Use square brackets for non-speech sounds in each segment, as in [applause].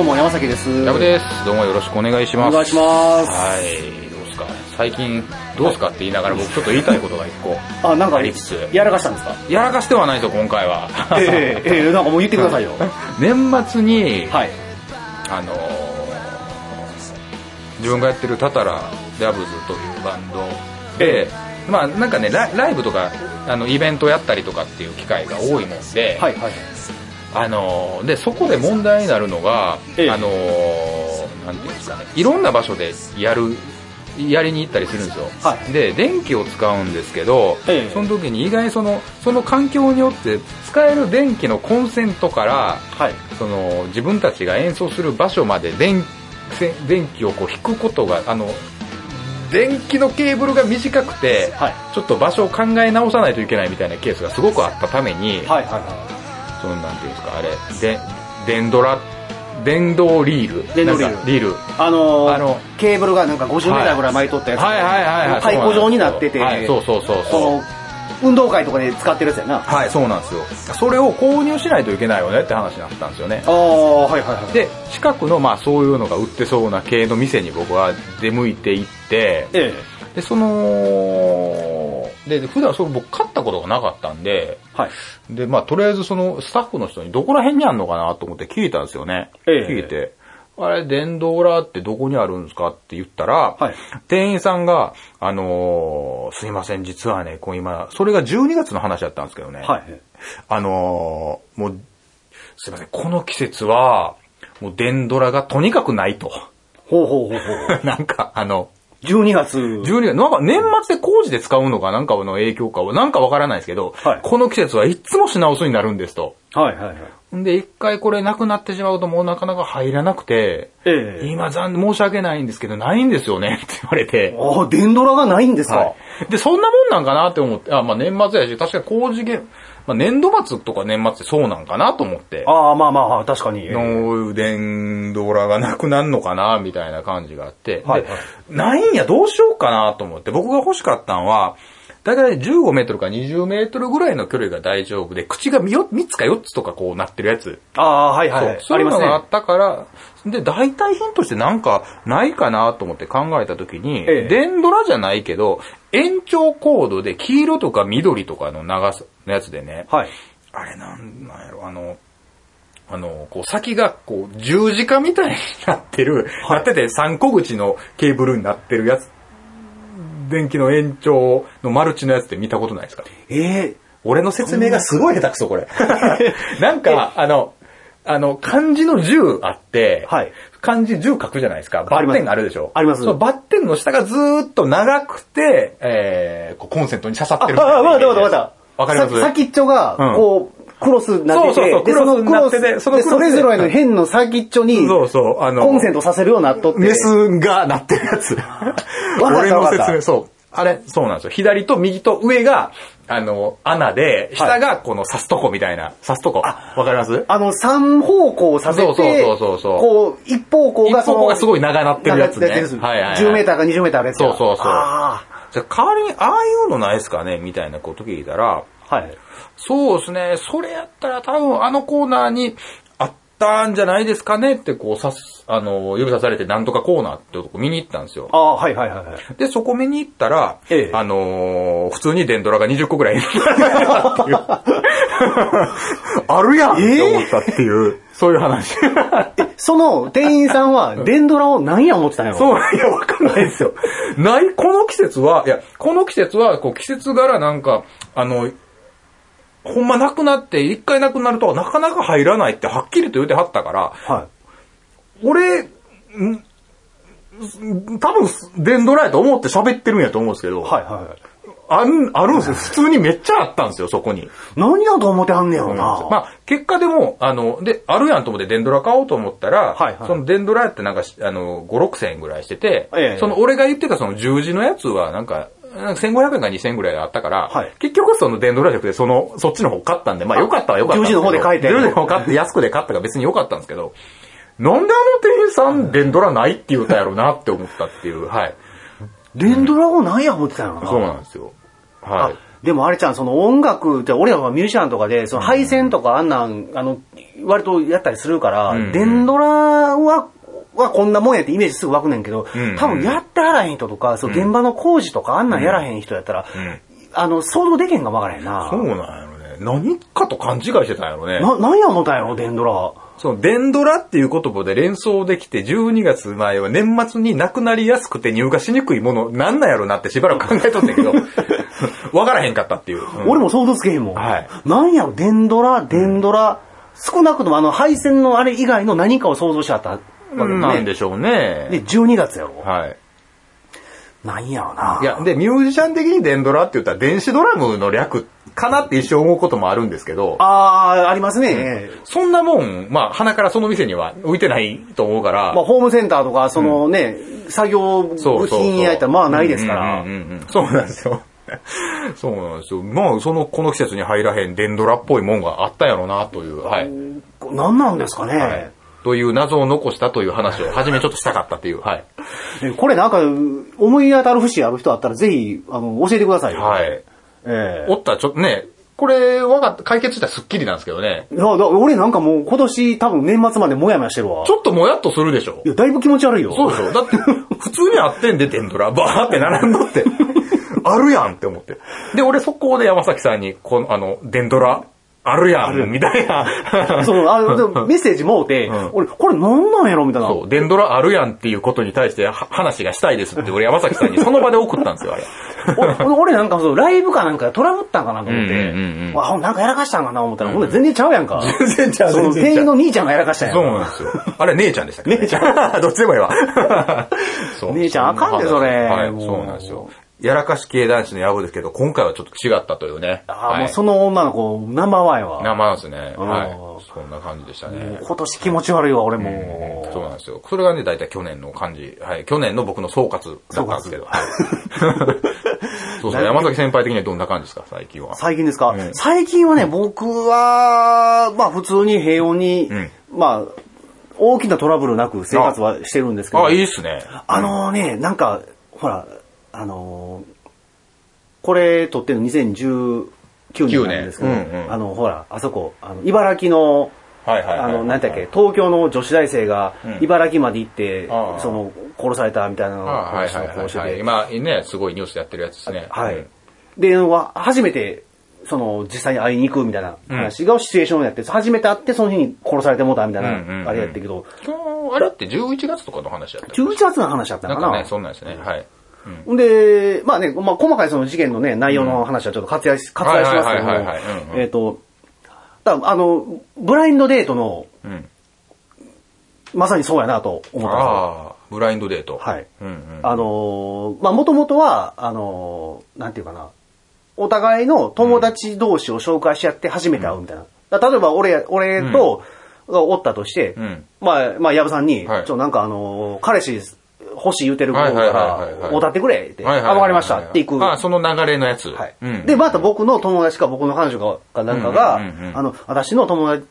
はい、どうも山崎です。ヤブです。どうもよろしくお願いします。お願いします。はい。どうですか最近、どうですかって言いながら僕ちょっと言いたいことが一個。あ、なんかありつつ、やらかしたんですか？やらかしてはないぞ、今回は。ええええなんかもう言ってくださいよ。[laughs] 年末に、はい。あのー自分がやってるタタラ・ダブズというバンドで、まあなんかねライ、ライブとか、あの、イベントやったりとかっていう機会が多いもんで、はい、はい。あのーで、そこで問題になるのが、ええあのーなんていうんですかね、いろんな場所でやる、やりに行ったりするんですよ。はいで、電気を使うんですけど、ええその時に意外にその、その環境によって使える電気のコンセントから、はい。その、自分たちが演奏する場所まで電せ電気をこう引くことが、あの、電気のケーブルが短くて、はい。ちょっと場所を考え直さないといけないみたいなケースがすごくあったために、はい、はい、はそのなんていうんですか、あれ、で、電ドラ、電動リール。電動リールリール。い。あのーあのケーブルがなんか50メーターぐらい巻いとったやつ。はいはいはいはい。太鼓状になってて、はい、そうそうそうそそう。の、運動会とかで使ってるやつやな。あはい、そうなんですよ。それを購入しないといけないよねって話になったんですよね。あ、はい、はい、はい。で、近くのまあそういうのが売ってそうな系の店に僕は出向いて行って、えで、その、で、普段それ僕買ったことがなかったんで、えはい。で、まあとりあえずそのスタッフの人にどこら辺にあんのかなと思って聞いたんですよね。ええ聞いて。あれ、電動ラーってどこにあるんですかって言ったら、はい店員さんが、あのーすいません、実はね、こう今、それが12月の話だったんですけどね。はい。あのーもう、すいません、この季節は、もう電ドラがとにかくないと。ほうほうほうほう。[laughs] なんか、あの、12月。12月、なんか年末で工事で使うのかなんかの影響かは、なんかわからないですけど、はいこの季節はいつも品薄になるんですと。はい、はい、はい。んで、一回これなくなってしまうともうなかなか入らなくて、ええ今残念、申し訳ないんですけど、ないんですよねって言われて、ああ、電ドラがないんですか、はい。で、そんなもんなんかなって思って、あ、まあ年末やし、確かに工事現、まあ年度末とか年末ってそうなんかなと思って。ああ、まあまあ、確かに。ええの電ドラがなくなるのかなみたいな感じがあって。はいでないんや、どうしようかなと思って。僕が欲しかったのは、だいたい15メートルか20メートルぐらいの距離が大丈夫で、口が 3, つか4つとかこうなってるやつ。ああ、はいはい、はい。そうそういうのがあね。ったから、で、代替品としてなんかないかなと思って考えたときに、ええ電ドラじゃないけど、延長コードで黄色とか緑とかの長さのやつでね、はい。あれなんなんやろ、あの、あの、こう先がこう十字架みたいになってる、なってて3個口のケーブルになってるやつ、電気の延長のマルチのやつって見たことないですか？ええ俺の説明がすごい下手くそ、これ。[laughs] なんか、あの、あの、漢字の10あって、はい。漢字10書くじゃないですか？バッテンがあるでしょ？あります。そう、バッテンの下がずーっと長くて、えー、こうコンセントに刺さってるああ、わかったわかったわかった。わかります？さ先っちょが、うん。こう、クロスになってて、そうそうそうで、そのククロロスっててそのクロスで。それぞれの辺の先っちょに、そうそう、あの、コンセントさせるようになっとって。メスがなってるやつ。た俺の説明、そう。あれ、そうなんですよ。左と右と上が、あの、穴で、下がこの刺すとこみたいな、刺すとこ。わかります？あの、三方向させて、そうそうそうそうこう、一方向が一方向がすごい長なってるやつね。はいはいはい。10メーターか20メーターあるやつや。そうそうそう。あじゃあ代わりに、ああいうのないですかね？みたいなこと聞いたら、あはい。そうですね、それやったら多分あのコーナーにあったんじゃないですかねってこうさす、あの、指さされてなんとかコーナーってとこ見に行ったんですよ。ああ、はいはいはいはい。で、そこ見に行ったら、ええあのー普通に電ドラが20個ぐらい [laughs] あるやんって思ったっていう、そういう話。その店員さんは、電ドラを何や思ってたんやろ？そう、いや、わかんないですよ。ない、この季節は、いや、この季節は、こう、季節柄なんか、あの、ほんまなくなって、一回なくなると、なかなか入らないってはっきりと言ってはったから、はい。俺、ん多分、電ドラやと思って喋ってるんやと思うんですけど、はいはいはい。あん、あるんですよ。普通にめっちゃあったんですよ、そこに。何やと思ってはんねやろな。まあ、結果でも、あの、で、あるやんと思って電ドラ買おうと思ったら、はいはいその電ドラってなんかし、あの、5、6千円ぐらいしてて、ええその俺が言ってたその十字のやつはなんか1500円か2000円ぐらいあったから、はい結局その電ドラじゃなくて、その、そっちの方買ったんで、まあよかったはよかったんですの方で買えて十字の方買って安くで買ったから別によかったんですけど、なんであの店員さん電ドラないって言ったやろうなって思ったっていう、はい。電ドラを何や思ってたんやろな。そうなんですよ。はい。でもあれちゃん、その音楽って、俺らはミュージシャンとかで、その配線とかあんなん、あの、割とやったりするから、うん電ドラは、はこんなもんやってイメージすぐ湧くねんけど、うん多分やってはらへん人とか、そう現場の工事とかあんなんやらへん人やったら、んあの、想像できへんかもわからへんな。そうなんやろね。何かと勘違いしてたんやろね。な、なんや思ったんやろ、電ドラ。その、デンドラっていう言葉で連想できて、12月前は年末になくなりやすくて入荷しにくいもの、なんなんやろなってしばらく考えとってんけど、[laughs] わからへんかったっていう。うん俺も想像つけへんもん。はいなんやろ、電ドラ、電ドラ、少なくともあの、配線のあれ以外の何かを想像しちゃったわけだね。なんでしょうね。で、12月やろ。はい。なんやろな。いや、で、ミュージシャン的にデンドラって言ったら電子ドラムの略かなって一生思うこともあるんですけど、あー、ありますね。そんなもん、まあ、鼻からその店には置いてないと思うから、まあ、ホームセンターとか、そのね、作業部そうそうそう品やったらまあないですからうん。うんうんうんそうなんですよ。[laughs] そうなんですよ。まあ、その、この季節に入らへんデンドラっぽいもんがあったんやろな、という、はい。何なんですかね。はい。という謎を残したという話を、初めちょっとしたかったっていう、はい。えこれなんか、思い当たる節ある人あったら、ぜひ、あの、教えてくださいよ。はい。ええおったらちょっとね、これ、わかった、解決したらスッキリなんですけどね。いやだ俺なんかもう今年多分年末までもやもやしてるわ。ちょっともやっとするでしょいや、だいぶ気持ち悪いよ。そうでしょだって、普通にあってんで、デンドラ、バーって並んどって。あるやんって思って。で、俺そこで山崎さんに、この、あの、デンドラ、あるやん、みたいな。[laughs] そう、あの、でも [laughs] メッセージもうて、うん俺、これなんなんやろみたいな。そう、デンドラあるやんっていうことに対しては話がしたいですって俺山崎さんにその場で送ったんですよ、あれ。[laughs] 俺俺なんかそう、ライブかなんかでトラブったんかなと思って、うんわなんかやらかしたんかな思ったら、ほんで全然ちゃうやんか。全然ちゃうその店員の兄ちゃんがやらかしたんやそうなんですよ。あれ姉ちゃんでしたっけ？姉ちゃん。どっちでもいいわ。姉ちゃんあかんでそれはい、そうなんですよ。やらかし系男子の野望ですけど、今回はちょっと違ったというね。ああ、はいもうその女の子、ナンバーワンやわ。生ですね。うんはい。そんな感じでしたね。今年気持ち悪いわ、俺も。そうなんですよ。それがね、大体去年の感じ。はい。去年の僕の総括だったんですけど。はい。そうそう。[laughs] 山崎先輩的にはどんな感じですか、最近は。最近ですか、うん最近はね、僕は、まあ普通に平穏に、うんまあ、大きなトラブルなく生活はしてるんですけど。あ、いいっすね。あのね、なんか、ほら、あのーこれ撮ってるの2019年。なんですけど、9年うんうん。あの、ほら、あそこ、あの茨城の、あの、なんだっけ、東京の女子大生がうん。茨城まで行って、ああ。その、殺されたみたいなのを。今ね、すごいニュースでやってるやつですね。はい。うん。で、は初めて、その、実際に会いに行くみたいな話がシチュエーションやって、初めて会って、その日に殺されてもうたみたいうんうんうん。な、あれやったけど、あれって11月とかの話やったっけ11月の話だったのかな？なんかね、そんなんですね。はい。んで、まあね、まあ細かいその事件のね、内容の話はちょっと割愛し、割愛しますけどもえっと、だあの、ブラインドデートの、うん。まさにそうやなと思ったんですよ。ブラインドデート。はい。うんうん。あのー、まあもともとは、あのー、なんていうかな、お互いの友達同士を紹介し合って初めて会うみたいな。例えば俺、俺と、がおったとして、うんまあ、まあ、矢部さんに、はいちょ、なんかあのー、彼氏欲しい言うてる子からおたってくれって、あ、わかりましたって行く。あ、その流れのやつ。はい。うん。で、また僕の友達か僕の彼女かかなんかが、あの、私の友達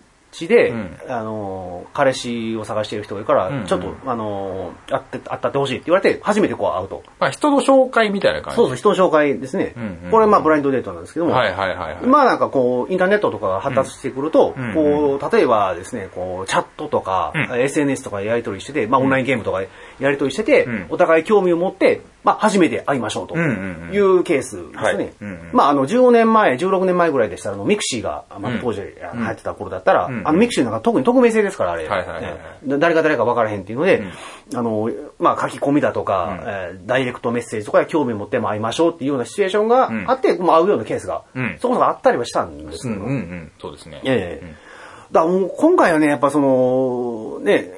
で、うんあの、彼氏を探している人がいるから、うんうんちょっと、あの、会って、会ったってほしいって言われて、初めてこう会うと。まあ、人の紹介みたいな感じ。そうそう、人の紹介ですね。うんうんうんこれまあブラインドデートなんですけども、はいはいはいはい。まあなんかこう、インターネットとかが発達してくると、うんこう、例えばですね、こう、チャットとか、うん SNS とかやり取りしてて、まあオンラインゲームとかやり取りしてて、うんお互い興味を持って、まあ初めて会いましょうというケースですね。まああの、15年前、16年前ぐらいでしたら、あの、 mixi が、まあ当時流行ってた頃だったら、うんあの、 mixi なんか特に匿名性ですから、あれ。誰が誰か分からへんっていうので、あの、まあ書き込みだとか、えーダイレクトメッセージとかで興味を持っても会いましょうっていうようなシチュエーションがあって、まあ会うようなケースが、うん。そこそこあったりはしたんですけど。そうですね。ええ。だもう今回はね、やっぱその、ね、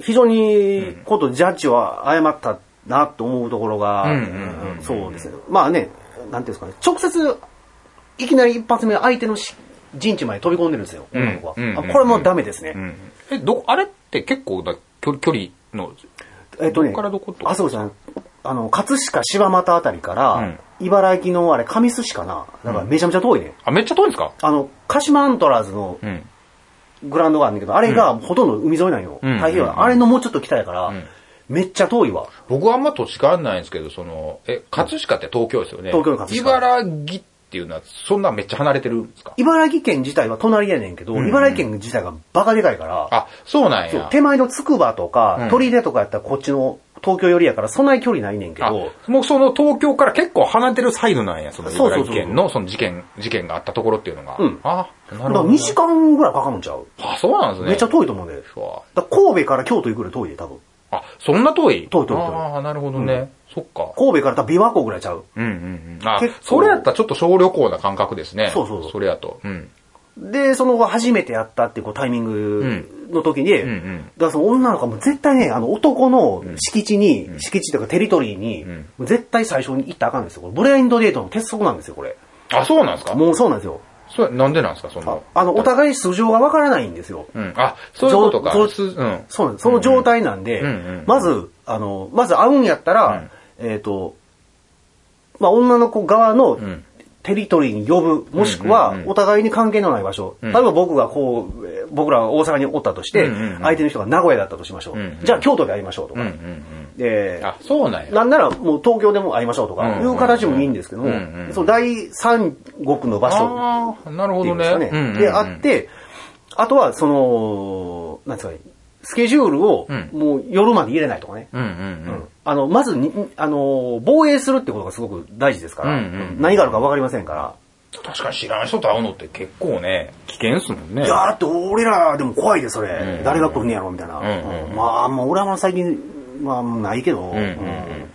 非常にことジャッジは誤ったなと思うところが、そうですね。まあね、なんていうんですかね、直接、いきなり一発目相手のし陣地まで飛び込んでるんですよ、女の子は。これもダメですね。うん。え、ど、あれって結構だ、距離、距離の、えっとね、どこからどことあ、そうですね。あの、葛飾柴又あたりから、うん茨城のあれ、神栖市かな。だからめちゃめちゃ遠いね。あ、めっちゃ遠いんですか？あの、鹿島アントラーズのうん。グラウンドがあるんだけど、あれがほとんど海沿いなんよ。うん太平洋、うんあれのもうちょっと北やから、んめっちゃ遠いわ。僕はあんま土地変わんないんですけど、その、え、葛飾って東京ですよね。東京の葛飾茨城っていうのは、そんなめっちゃ離れてるんですか？茨城県自体は隣やねんけど、ん茨城県自体がバカでかいから、あ、そうなんや。手前のつくばとか、うん取手とかやったらこっちの東京寄りやから、そんなに距離ないねんけあど、、もうその東京から結構離れてるサイドなんや、その茨城県のその事件、事件があったところっていうのが。うんあ、なるほど。2時間ぐらいかかるんちゃう？あ、そうなんですね。めっちゃ遠いと思うね。うわだ神戸から京都行くぐらい遠いで、多分。あ、そんな遠い？遠い遠い遠いああ、なるほどね。そっか。神戸から多分琵琶湖ぐらいちゃう。うんうんうん。あそれやったらちょっと小旅行な感覚ですね。そうそうそうそれやと。うん。で、その後初めてやったっていうこうタイミングの時に、うんうんだからその女の子も絶対ね、あの男の敷地に、敷地というかテリトリーに、う絶対最初に行ったらあかんですよ。これブレインドデートの鉄則なんですよ、これ。あ、そうなんですか？もうそうなんですよ。それ、なんでなんですかそんなあ。あの、お互い素性がわからないんですよ。うん。あ、そういうことか。そうん。そうなんです。その状態なんで、うんうんまず、あの、まず会うんやったら、えっ、と、まあ、女の子側のんテリトリーに呼ぶ、もしくはお互いに関係のない場所。例えば僕がこう、えー僕らが大阪におったとして、相手の人が名古屋だったとしましょう。じゃあ京都で会いましょうとか。あ、そうなんや。なんならもう東京でも会いましょうとか、いう形もいいんですけども、その第三国の場所ああ、なるほっていうんどね。であっ、て、あとは、その、なんですかね、スケジュールをうんもう夜まで入れないとかね。あの、まずに、あの、防衛するってことがすごく大事ですから、うんうんうん何があるか分かりませんから。確かに知らん人と会うのって結構ね、危険っすもんね。いやーって俺らでも怖いで、それ。うん誰が来るんやろみたいな。うんうんうんまあ、もう俺はまあ最近、まあ、ないけど。うんうんうん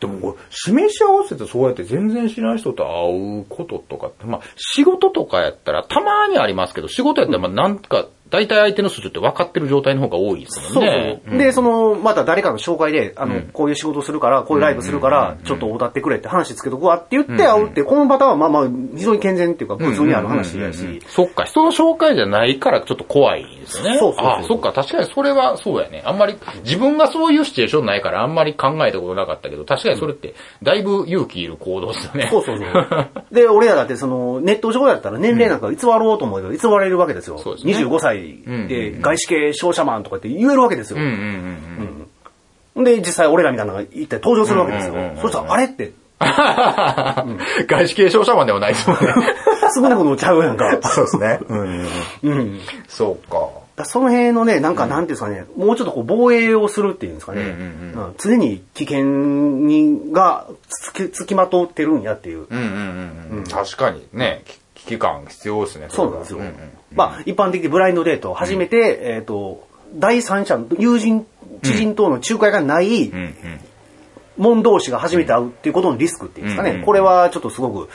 でもこれ、示し合わせてそうやって全然知らない人と会うこととかって、まあ、仕事とかやったらたまにありますけど、仕事やったらまあなんか、大体相手の素性って分かってる状態の方が多いですもそうんね。そう。で、その、また誰かの紹介で、あの、うんこういう仕事するから、こういうライブするから、ちょっと歌ってくれって話つけとくわって言って会うって、このパターンはまあまあ、非常に健全っていうか、普通にある話やし。そっか、人の紹介じゃないからちょっと怖いですよね。そうそうそうあそっか、確かにそれはそうやね。あんまり、自分がそういうシチュエーションないからあんまり考えたことなかったけど、確かにそれって、だいぶ勇気いる行動ですよね。そうそうそう。[laughs] で、俺らだってその、ネット上だったら年齢なんか偽ろうと思えば偽られるわけですよ。そうですね25歳うんで外資系商社マンとかって言えるわけですよ。で、実際俺らみたいなのが一体登場するわけですよ。そしたら、あれって、[laughs] 外資系商社マンではないですもんね。[laughs] すぐなことちゃうやんか。そうですね。うんうん。そうか。だその辺のね、なんかなんていうんですかね、もうちょっとこう防衛をするっていうんですかね、常に危険にがつきつきまとってるんやっていう。うんうんうんうん。確かにね、き危機感必要ですね。そうなんですよ。んんまあ、一般的にブラインドデートを始めて、えっ、と、第三者の友人、知人等の仲介がない。門同士が初めて会うっていうことのリスクっていうんですかね。うんうんこれはちょっとすごく、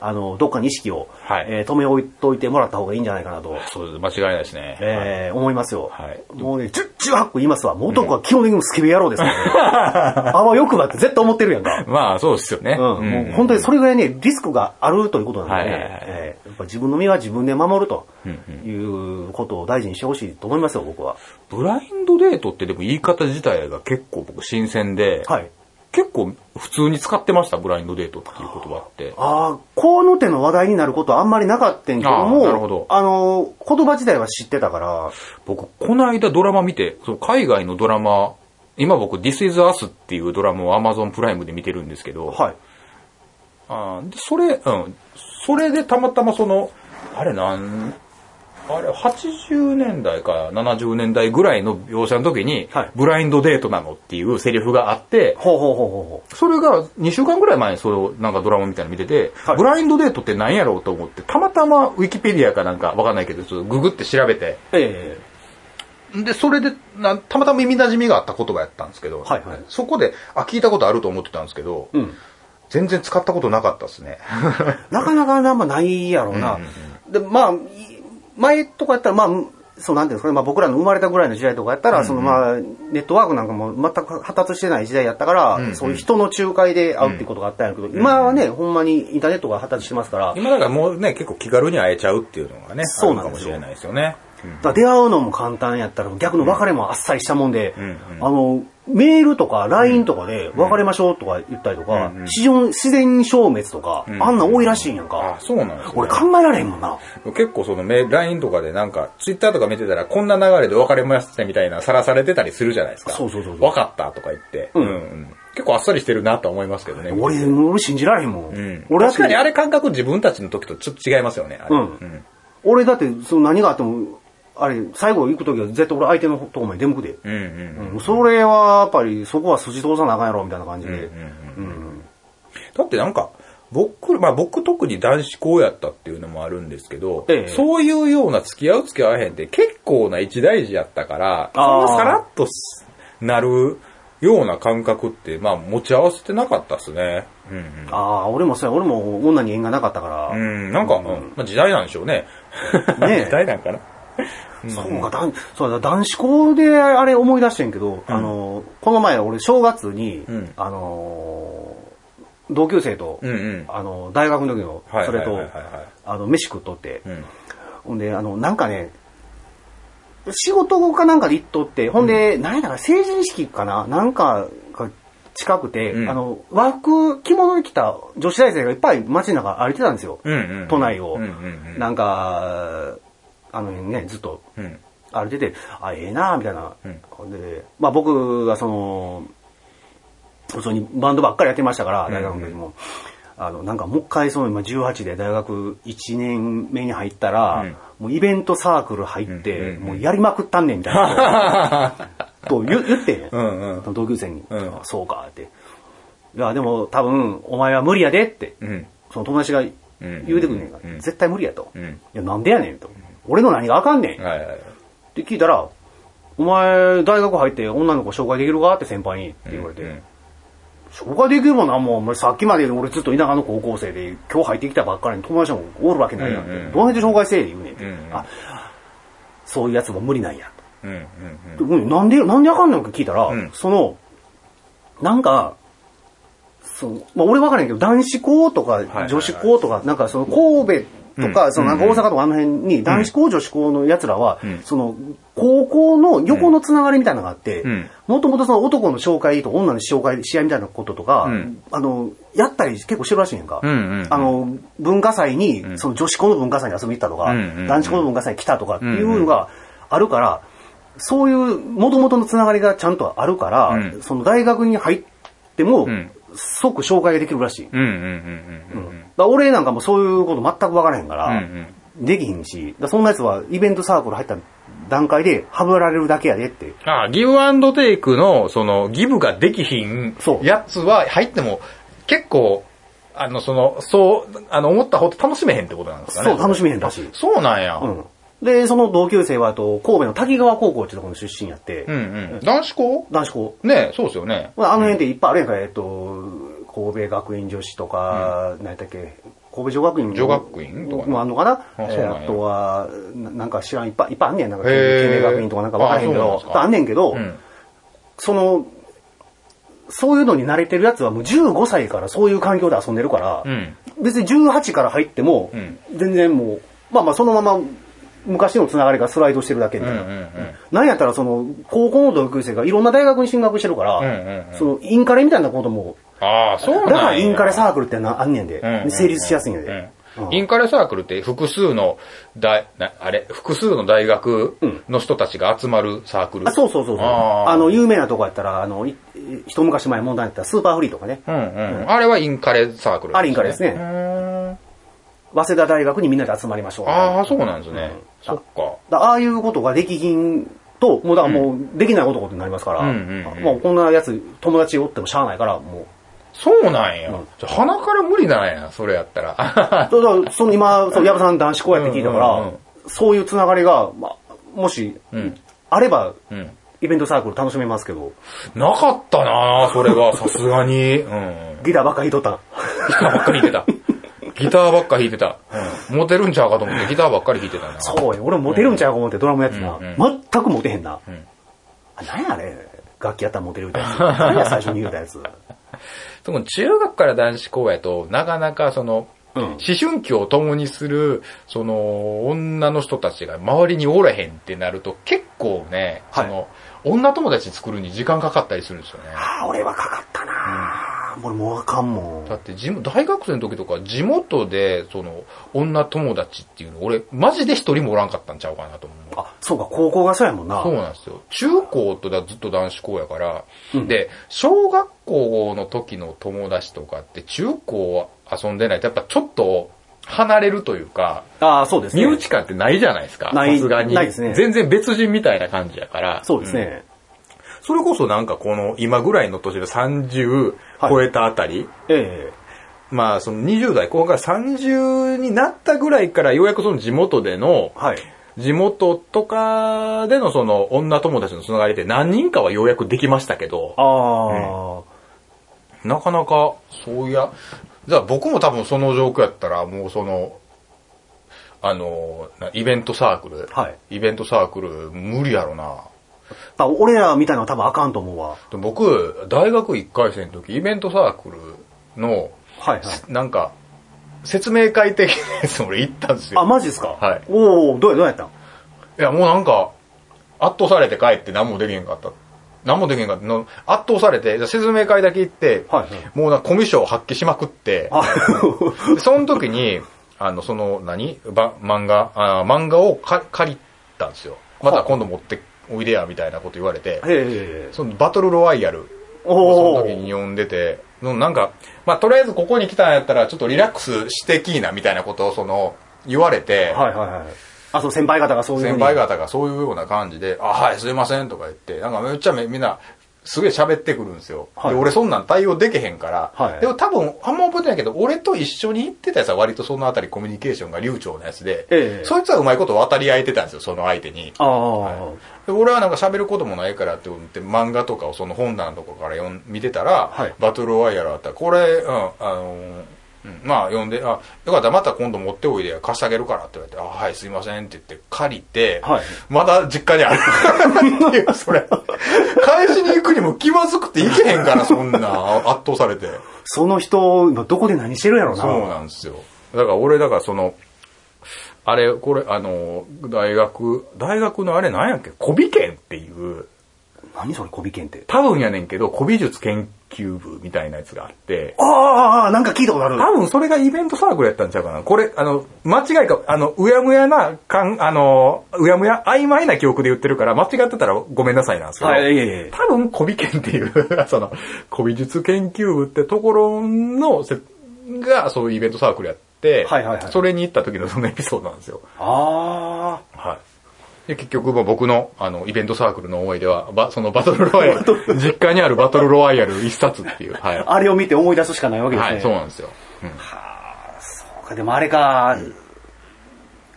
あの、どっかに意識を、はいえー止め置いといてもらった方がいいんじゃないかなと、そうです。間違いないですね。えー思いますよ。はいもうね、十中八個言いますわ。もう男は基本的にスケベ野郎ですからね。[laughs] あわよくばって絶対思ってるやんか。まあ、そうですよね。うん、もう本当にそれぐらいね、リスクがあるということなんでね、はいはいはいえーやっぱ自分の身は自分で守るとうんいうことを大事にしてほしいと思いますよ、僕は。ブラインドデートってでも言い方自体が結構僕新鮮で、はい。結構普通に使ってました、ブラインドデートっていう言葉って。ああ、この手の話題になることはあんまりなかったんけども、なるほどあの、言葉自体は知ってたから、僕、この間ドラマ見て、その海外のドラマ、今僕、This is Us っていうドラマを Amazon プライムで見てるんですけど、はい。あーでそれ、うん。それでたまたまその、あれなん、あれ、80年代か70年代ぐらいの描写の時に、はい。ブラインドデートなのっていうセリフがあって、ほうほうほうほうほそれが2週間ぐらい前にそれをなんかドラマみたいなの見てて、はい。ブラインドデートって何やろうと思って、たまたまウィキペディアかなんかわかんないけど、ちょっとググって調べて、う。えで、それでな、たまたま耳馴染みがあった言葉やったんですけど、はいはい。そこで、あ、聞いたことあると思ってたんですけど、えうん。全然使ったことなかったですね。[laughs] なかなかなんかないやろうな。で、まあ、い前とかやったら、まあ、そうなんていうんですかね、まあ僕らの生まれたぐらいの時代とかやったら、そのまあ、ネットワークなんかも全く発達してない時代やったから、んうん。そういう人の仲介で会うっていうことがあったんやけど、今はね、ほんまにインターネットが発達してますから、今だからもうね、結構気軽に会えちゃうっていうのがね、そうかもしれないですよね。だ出会うのも簡単やったら逆の別れもあっさりしたもんで、うんうん。あの、メールとか LINE とかで別れましょうとか言ったりとか、自然自然消滅とか、んあんなん多いらしいんやんあか。、そうなんですね。俺考えられへんもんな。結構そのメ LINE とかでなんか、Twitter とか見てたらこんな流れで別れましたみたいなさらされてたりするじゃないですか。そうそうそう分かったとか言って。うんうん結構あっさりしてるなとは思いますけどね。俺、俺信じられへんもん。うん。俺確かにあれ感覚自分たちの時とちょっと違いますよね。うん俺だって、その何があっても、あれ、最後行くときは絶対俺相手のとこまで出向くで。うんうん。うん、それはやっぱりそこは筋通さなあかんやろ、みたいな感じで。うん。だってなんか、僕、まあ僕特に男子校やったっていうのもあるんですけど、ええそういうような付き合う付き合わへんって結構な一大事やったから、そんなさらっとすなるような感覚って、まあ持ち合わせてなかったっすね。うんうん。ああ、俺もそうや、俺も女に縁がなかったから。うん、なんか、うんまあ、時代なんでしょうね。ねえ [laughs] 時代なんかな。そうか、だんそうだ、男子校であれ思い出してんけど、あの、この前俺正月に、うんあの、同級生と、うんうん。あの、大学の時の、はいそれとはいはいはいはい、あの、飯食っとって、うん。ほんで、あの、なんかね、仕事かなんかで行っとって、ほんで、何やったかな成人式かななんかが近くて、うんあの、和服、着物で来た女子大生がいっぱい街の中歩いてたんですよ。うんうん。都内をうんうんうん。なんか、あの辺ね、ずっとうん。歩いてて、あ、ええなみたいな。で、まあ僕はその、普通にバンドばっかりやってましたから、大学の時も。あの、なんかもう一回その今18で大学1年目に入ったら、うんもうイベントサークル入って、もうやりまくったんねんみたいなこ [laughs] とを言言ってん、うんうんその同級生に、そうかって。いや、でも多分お前は無理やでって、うん。その友達が言うてくんねんから、うん絶対無理やと。うんいや、なんでやねんと。俺の何があかんねん。はいはいはい。って聞いたら、お前、大学入って女の子紹介できるかって先輩にって言われて、うん紹介できるもんな、もう、さっきまで俺ずっと田舎の高校生で、今日入ってきたばっかりに友達もおるわけないやん。って、うんうん。どうやって紹介せえ言うねんって、うんうん。あ、そういうやつも無理なんや。うんうんと。うん。なんで、なんであかんのか聞いたら、うん。その、なんか、その、まあ、俺わからんけど、男子校とか女子校とか、なんかその神戸とか、うん。そのなんか大阪とかあの辺に、男子校女子校の奴らは、うん。その、高校の横のつながりみたいなのがあってうん、もともとその男の紹介と女の紹介、試合みたいなこととか、うん。あの、やったり結構してるらしいねんか。あの、文化祭に、ん。その女子校の文化祭に遊びに行ったとか、男子校の文化祭に来たとかっていうのがあるから、そういう元々のつながりがちゃんとあるから、うん。その大学に入っても、ん即紹介ができるらしい。俺なんかもそういうこと全く分からへんから、できひんし、そんなやつはイベントサークル入った段階でハブられるだけやでって。ああ、ギブアンドテイクの、その、ギブができひんそうやつは入っても、結構、あの、その、そう、あの、思ったほど楽しめへんってことなんですかね。そう、楽しめへんらしい。そうなんや。うん。で、その同級生はあと神戸の滝川高校っていうところの出身やって、うんうん。男子校？男子校。ねそうですよね。まああの辺っていっぱいあるやんか、えっと、神戸学院女子とか、何やったっけ、神戸女学院女学院とかねもあんのかな？ああとは、ななんか知らん、いっぱいいっぱいあんねん。なんか、へー。県明学院とかなんかわからへんけどああんねんけど、うん。その、そういうのに慣れてるやつはもう15歳からそういう環境で遊んでるから、うん。別に18から入ってもうん、全然もう、まあまあそのまま昔のつながりがスライドしてるだけみたいな。うんうんうん。なんやったらその、高校の同級生がいろんな大学に進学してるから、うんうんうん。その、インカレみたいなことも、ああ、そうなんや。だからインカレサークルってなあんねんで、うんうんうん成立しやすいんやで。うんうん。インカレサークルって複数の大、なあれ、複数の大学の人たちが集まるサークル。あそうそうそうそう。あの、有名なとこやったら、あの、い一昔前問題になったスーパーフリーとかね、うんうん。あれはインカレサークル、あれインカレですね早稲田大学にみんなで集まりましょう。ああ、そうなんですね。うんそっか。だああいうことができひんと、もうだからもう、できない男になりますから、もうこんなやつ、友達おってもしゃあないから、もそうなんや。鼻から無理なんや、それやったら。[laughs] う。だその今、そう、矢部さん男子校やって聞いたから、そういうつながりが、まあ、もし、うん。あれば、うん。イベントサークル楽しめますけど、なかったなそれは、さすがに。うん。ギターばっかり弾いとった。ギターばっかり弾いてた。ギターばっか弾いてた。うん。モテるんちゃうかと思ってギターばっかり弾いてたな。そうよ。俺モテるんちゃうか思ってドラムやってな。うん全くモテへんな。んあ何やあれ楽器やったらモテるみたいな。何や最初に言うたやつ。その中学から男子校やと、なかなかその、うん思春期を共にする、その、女の人たちが周りにおれへんってなると、結構ね、はいその、女友達作るに時間かかったりするんですよね。ああ、俺はかかったな俺もうあかんもん。だって地元、大学生の時とか地元で、その、女友達っていうの、俺、マジで一人もおらんかったんちゃうかなと思う。あ、そうか、高校がそうやもんな。そうなんですよ。中高とだずっと男子校やから、で、小学校の時の友達とかって中高遊んでないとやっぱちょっと離れるというか、ああ、そうですね。身内感ってないじゃないですか。ないさすがに。ないですね全然別人みたいな感じやから。そうですね。それこそなんかこの今ぐらいの年で30超えたあたり、えまあその20代後半から30になったぐらいからようやくその地元でのえ、はい。地元とかでのその女友達のつながりって何人かはようやくできましたけど、ああ、なかなかそういや、じゃあ僕も多分その状況やったらもうその、あの、なイベントサークル、はい。イベントサークル無理やろな。あ俺らみたいなのは多分あかんと思うわ。で僕、大学1回生の時、イベントサークルの、はいはい。なんか、説明会的なやつ俺行ったんですよ。あ、マジですか？はいおおどうや、どうやったん？いや、もうなんか、圧倒されて帰って何もできへんかった。何もできへんかった。の圧倒されて、じゃあ説明会だけ行って、はいはいもうなコミュ障を発揮しまくって、その時に、あの、その何、ば漫画、あ漫画をか借りたんですよ。また今度持っておいでや、みたいなこと言われて。そのバトルロワイヤルおおその時に呼んでて、のなんか、まあ、とりあえずここに来たんやったら、ちょっとリラックスしてきーな、みたいなことを、その、言われて、はいはいはい。あ、そう、先輩方がそういう。先輩方がそういうような感じで、あ、はい、すいません、とか言って、なんかめっちゃめみんな、すげえ喋ってくるんですよ。はい。で、俺そんなん対応できへんから、はい。でも多分、あんま覚えてないけど、俺と一緒に行ってたやつは割とそのあたりコミュニケーションが流暢なやつで、ええ。そいつはうまいこと渡り合えてたんですよ、その相手に。ああ、で俺はなんか喋ることもないからって思って漫画とかをその本棚のとこから読ん見てたら、はい。バトルロワイヤルあった。らこれ、うん、あのーうんまあ読んで、あ、よかったらまた今度持っておいで貸してあげるからって言われて、あ、はい、すいませんって言って借りて、はいまだ実家にあるっていう、それ。返しに行くにも気まずくて行けへんから、そんな圧倒されて。その人、今どこで何してるんやろな。そうなんですよ。だから俺、だからその、あれ、これ、あの、大学、大学のあれなんやっけ、コビ研っていう、何それ、コビケンって。多分やねんけど、古美術研究部みたいなやつがあって、ああああ、なんか聞いたことある。多分それがイベントサークルやったんちゃうかな。これ、あの、間違いか、あの、うやむやな、かん、あの、うやむや、曖昧な記憶で言ってるから、間違ってたらごめんなさいなんですけど、はい、いえいえ。多分古美研っていう、[laughs] その、古美術研究部ってところのせ、が、そういうイベントサークルやって、はいはいはいそれに行った時のそのエピソードなんですよ。あはい。で、結局、まあ僕の、あの、イベントサークルの思い出は、ば、そのバトルロワイヤル、[laughs] 実家にあるバトルロワイヤル一冊っていう、はい。あ。あれを見て思い出すしかないわけですね。はい、そうなんですよ。うんそうか、でもあれか、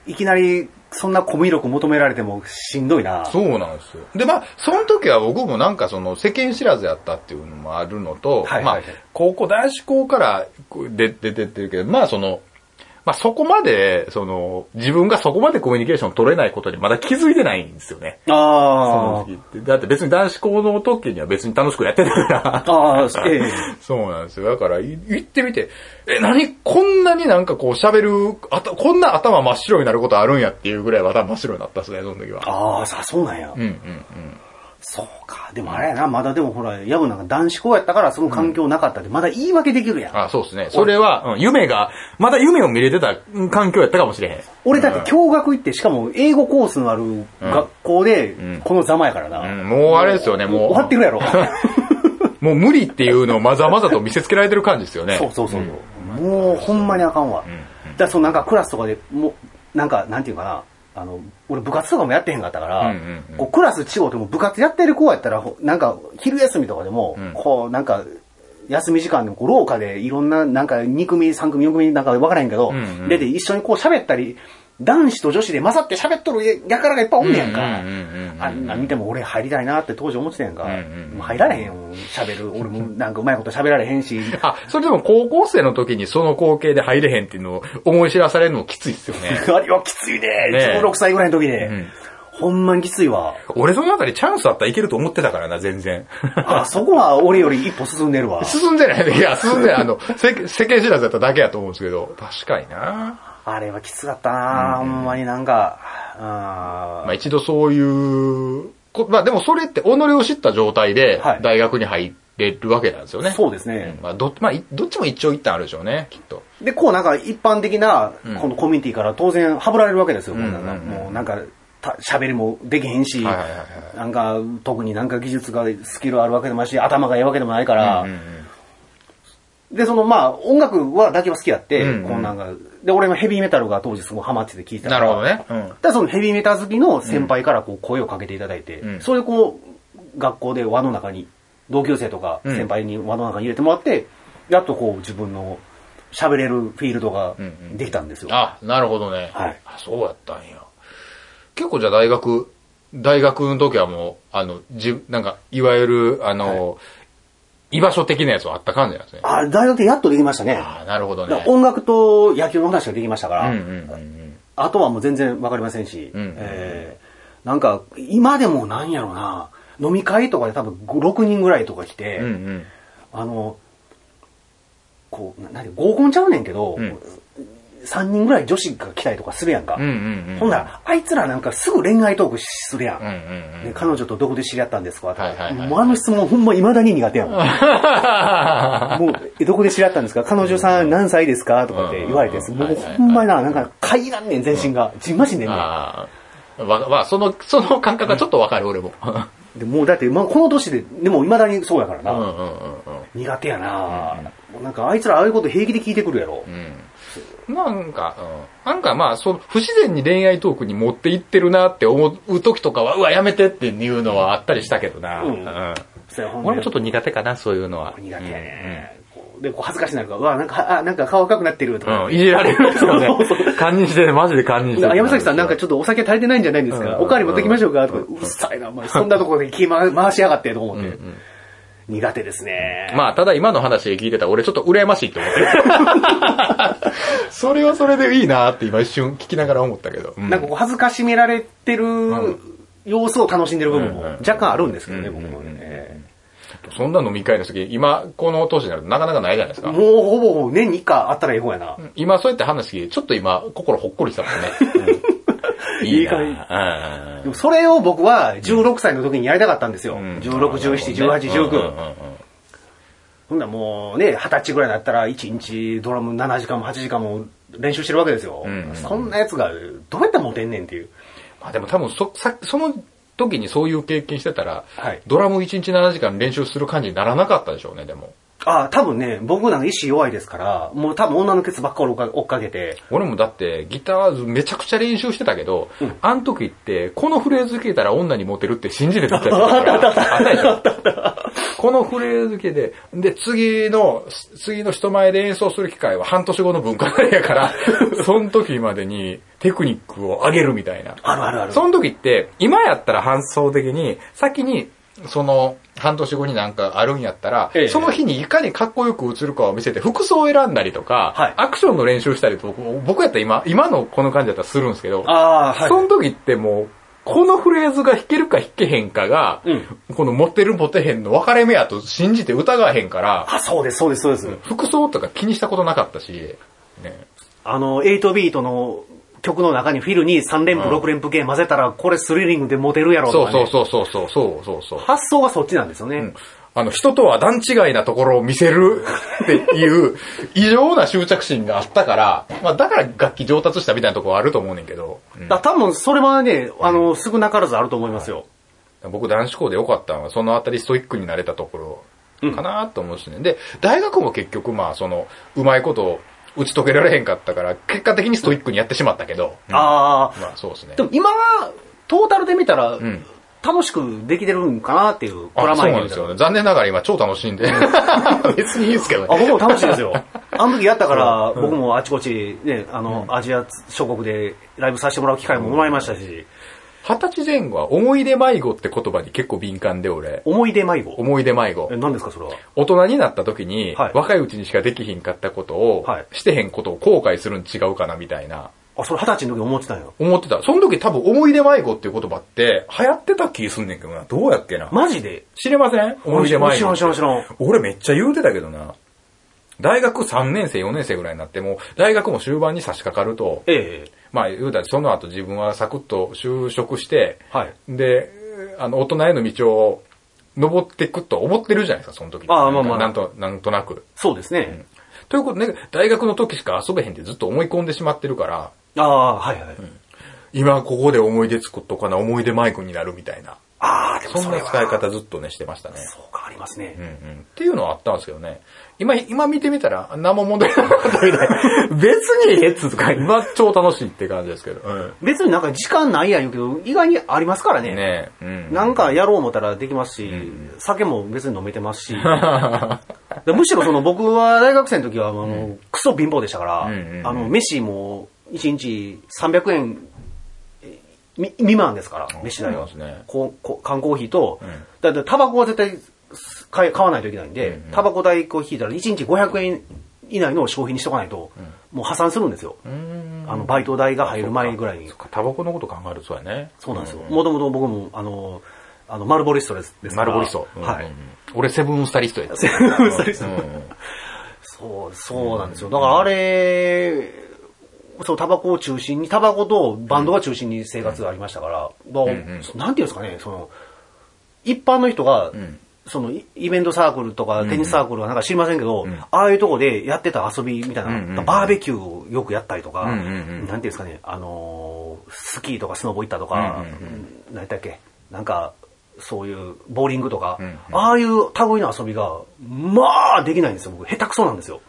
いきなり、そんなコミュ力求められてもしんどいな。そうなんですよ。で、まあ、その時は僕もなんかその世間知らずやったっていうのもあるのと、まあはいはいはい、高校、男子校から出出てってるけど、まあその、まあそこまで、その、自分がそこまでコミュニケーション取れないことにまだ気づいてないんですよね。そあの時って。だって別に男子校の時には別に楽しくやってたから。あ。ああ、ええ。[laughs] そうなんですよ。だから、い行ってみて、え、何こんなになんかこう喋る、あた、こんな頭真っ白になることあるんやっていうぐらい頭真っ白になったっすね、その時は。ああ、さ、そうなんや。うんうんうん。そうか。でもあれやな、まだでもほら、ヤブなんか男子校やったからその環境なかったって、まだ言い訳できるやん。あ、そうですね。それは、うん夢が、まだ夢を見れてたうん環境やったかもしれへん。俺だって共学行って、しかも英語コースのある学校でん、このざまやからうな。ん、もうあれですよね、もう。終わってるやろ。[laughs] もう無理っていうのをまざまざと見せつけられてる感じですよね。そうそうそう。もうほんまにあかんわ。だからそのなんかクラスとかでもう、なんか、なんていうかな、あの、俺部活とかもやってへんかったから、うんうんうん。こうクラス違うても部活やってる子やったら、ほなんか昼休みとかでも、ん。こうなんか、休み時間でもこう廊下でいろんな、なんか2組、3組、4組なんか分からへんけど、んうん。出て一緒にこう喋ったり、男子と女子で混ざって喋っとるやからがいっぱいおんねやんかあんな見ても俺入りたいなって当時思ってたやんか。もう入られへんよ、喋る。俺もなんかうまいこと喋られへんし。[laughs] あ、それでも高校生の時にその光景で入れへんっていうのを思い知らされるのもきついっすよね。[laughs] あれはきついね。ね16歳ぐらいの時で。んほんまにきついわ。俺その中でチャンスあったらいけると思ってたからな、全然。[laughs] あ、そこは俺より一歩進んでるわ。進んでない。いや、進んでない。あの、世世間知らずやっただけやと思うんですけど、確かにな。あれはきつかったな、ほんまになんか、あまあ一度そういう、こまあでもそれって己を知った状態ではい。大学に入っれるわけなんですよね。そうですね。まあ、ど、まあ、いどっちも一長一短あるでしょうね、きっと。で、こうなんか一般的な、このコミュニティから当然はぶられるわけですよ、んこんなのうん。うんもうなんか、た喋りもできへんし、はいはいはいはい。なんか、特になんか技術が、スキルあるわけでもないし、頭がいいわけでもないから、うんうん。で、そのまあ、音楽はだけは好きやって、うんうん。こうなんか、で、俺もヘビーメタルが当時すごいハマってて聞いてたから。なるほどね。うん。だからそのヘビーメタ好きの先輩からこう声をかけていただいて、うんそこう、学校で輪の中に、同級生とかうん先輩に輪の中に入れてもらって、やっとこう自分の喋れるフィールドがうんうんできたんですよ。あ、なるほどね。はいあそうやったんや。結構じゃあ大学、大学の時はもう、あの、じ、なんか、いわゆる、あの、居場所的なやつはあった感じなんですね。あ、大学でやっとできましたね。ああ、なるほどね。音楽と野球の話ができましたから、うんうんうんうん。あとはもう全然わかりませんし、うんえーなんか、今でもなんやろな、飲み会とかで多分5、6人ぐらいとか来て、うんうん。あの、こう、ななんで合コンちゃうねんけど、うん3人ぐらい女子が来たりとかするやんか。うんうんうん。ほんなら、あいつらなんかすぐ恋愛トークするやん。うんうんうん。で彼女とどこで知り合ったんですかとか、はいはいはいもうあの質問ほんま未だに苦手やもん。[laughs] もう、えどこで知り合ったんですか？彼女さん何歳ですか？とかって言われて、うんもうほんまにな、なんか、かいらんねん、全身が。じんましんねんねああ。わ、まあ、その、その感覚がちょっとわかる、俺も。[laughs] ん。でもうだって、まあ、この年で、でも未だにそうやからな。うんうんうんうん。苦手やな、なんかあいつらああいうこと平気で聞いてくるやろ。なんか、うん。なんかまあ、その、不自然に恋愛トークに持っていってるなって思う時とかは、うわ、やめてっていうのはあったりしたけどな。うんそうんで俺もちょっと苦手かな、そういうのは。苦手やね、こうで、こう恥ずかしくなるから、うわ、なんか、あ、なんか顔赤くなってるとか。うん。うん。いじられるんですよね。堪忍して、マジで堪忍して。あ山崎さんなんかちょっとお酒足りてないんじゃないんですか、うんおかわり持ってきましょうか？とか、うっさいな、お前そんなところで気回回しやがってと思って。苦手ですね。まあ、ただ今の話で聞いてたら、俺ちょっと羨ましいって思ってる。[laughs] それはそれでいいなって今一瞬聞きながら思ったけど。うんなんかこう恥ずかしめられてる様子を楽しんでる部分も若干あるんですけどね、うん僕もね。そんな飲み会の時、今、この年になるとなかなかないじゃないですか。もうほぼほぼ年に1回あったらええ方やな。今そうやって話聞いて、ちょっと今、心ほっこりしたもんね。[laughs] うんいい感じなでもそれを僕は16歳の時にやりたかったんですよ。うん16、17、18、19。うんうんうんほんならもうね、20歳ぐらいだったら1日ドラム7時間も8時間も練習してるわけですよ。うんそんなやつがどうやってモテんねんっていう。まあでも多分そ、さ、その時にそういう経験してたら、はいドラム1日7時間練習する感じにならなかったでしょうね、でも。ああ、多分ね、僕なんか意志弱いですから、もう多分女のケツばっかり追っかけて、俺もだってギターめちゃくちゃ練習してたけど、あの時ってこのフレーズ聞いたら女にモテるって信じてたやつだから。[laughs] あったでしょ？このフレーズ系で、で、次の、次の人前で演奏する機会は半年後の文化祭やから、[laughs] その時までにテクニックを上げるみたいな。あるあるある。その時って、今やったら反送的に、先に、その、半年後になんかあるんやったら、ええその日にいかにかっこよく映るかを見せて、服装を選んだりとか、はいアクションの練習したりとか、僕やったら今、今のこの感じだったらするんですけど、ああ、はい。その時ってもう、このフレーズが弾けるか弾けへんかが、うんこの持ってる持てへんの分かれ目やと信じて疑わへんから、あ、そうです、そうです、そうです。服装とか気にしたことなかったし、ね、あの、8ビートの曲の中にフィルに3連符、うん6連符系混ぜたら、これスリリングでモテるやろとか、ね。そうそうそうそうそうそうそう。発想がそっちなんですよね。うんあの、人とは段違いなところを見せるっていう [laughs] 異常な執着心があったから、まあだから楽器上達したみたいなところはあると思うねんけど、うんだ多分それはね、あの、少なからずあると思いますよ。僕男子校で良かったのはそのあたりストイックになれたところかなと思うしね。で、大学も結局まあその、うまいことを打ち解けられへんかったから、結果的にストイックにやってしまったけど、うんああ、まあそうですねで。も今、トータルで見たら、ん楽しくできてるんかなっていう、あそうプラマイでなんですよね。残念ながら今超楽しんで。[laughs] 別にいいですけどあ、ね。僕も楽しいですよ。[laughs] あの時やったから、僕もあちこち、ね、あの、アジア諸国でライブさせてもらう機会ももらいましたし、二十歳前後は思い出迷子って言葉に結構敏感で俺。思い出迷子？思い出迷子え、。何ですか、それは？大人になった時に、はい若いうちにしかできひんかったことを、はいしてへんことを後悔するん違うかなみたいな、あ、それ二十歳の時思ってたんよ。思ってた。その時多分思い出迷子っていう言葉って流行ってた気すんねんけどな。どうやっけな。マジで？知れません？思い出迷子。知らん知らん知らん。俺めっちゃ言うてたけどな。大学3年生、4年生ぐらいになっても、大学も終盤に差し掛かると、ええまあ言うたらその後自分はサクッと就職して、はい。で、あの、大人への道を登っていくと思ってるじゃないですか、その時に。ああまあまあなんと、なんとなく。そうですね。ということで、大学の時しか遊べへんってずっと思い込んでしまってるから、ああ、はいはい。今ここで思い出作っとかな、思い出マイクになるみたいな。ああ、でもそんそれはな使い方ずっとね、してましたね。そうか、ありますね。うんうん。っていうのはあったんですけどね。今、今見てみたら、何も問題なかったみたい。[laughs] 別にええっつうか、今超楽しいって感じですけど。うん。別になんか時間ないや言うけど、意外にありますからね。ねえ。うん。なんかやろう思ったらできますし、酒も別に飲めてますし。[laughs] でむしろその僕は大学生の時はあの、クソ貧乏でしたから、うんうんうんあの、飯も1日300円未満ですから、飯代は。ですねこうこう缶コーヒーと、んだってタバコは絶対買い買わないといけないんで、タバコ代こう引いたら1日500円以内の消費にしとかないと、もう破産するんですよ。うん。あの、バイト代が入る前ぐらいにタバコのこと考えるとそうやね。そうなんですよ。もともと僕も、あの、あの、マルボリストです。ですマルボリスト。はいうん。俺セブンスタリストやった。セブンスタリストそう、そうなんですよ。だからあれ、そう、タバコを中心に、タバコとバンドが中心に生活がありましたから、だからんなんていうんですかね、その、一般の人が、ん。その、イイベントサークルとかテニスサークルはなんか知りませんけど、ああいうとこでやってた遊びみたいな、うんうんうん。バーベキューをよくやったりとか、うんうんうん。なんていうんですかね、あのースキーとかスノボ行ったとか、うんうん何やったっけ、なんか、そういうボーリングとか、んうん。ああいう類の遊びが、まあ、できないんですよ。僕、下手くそなんですよ。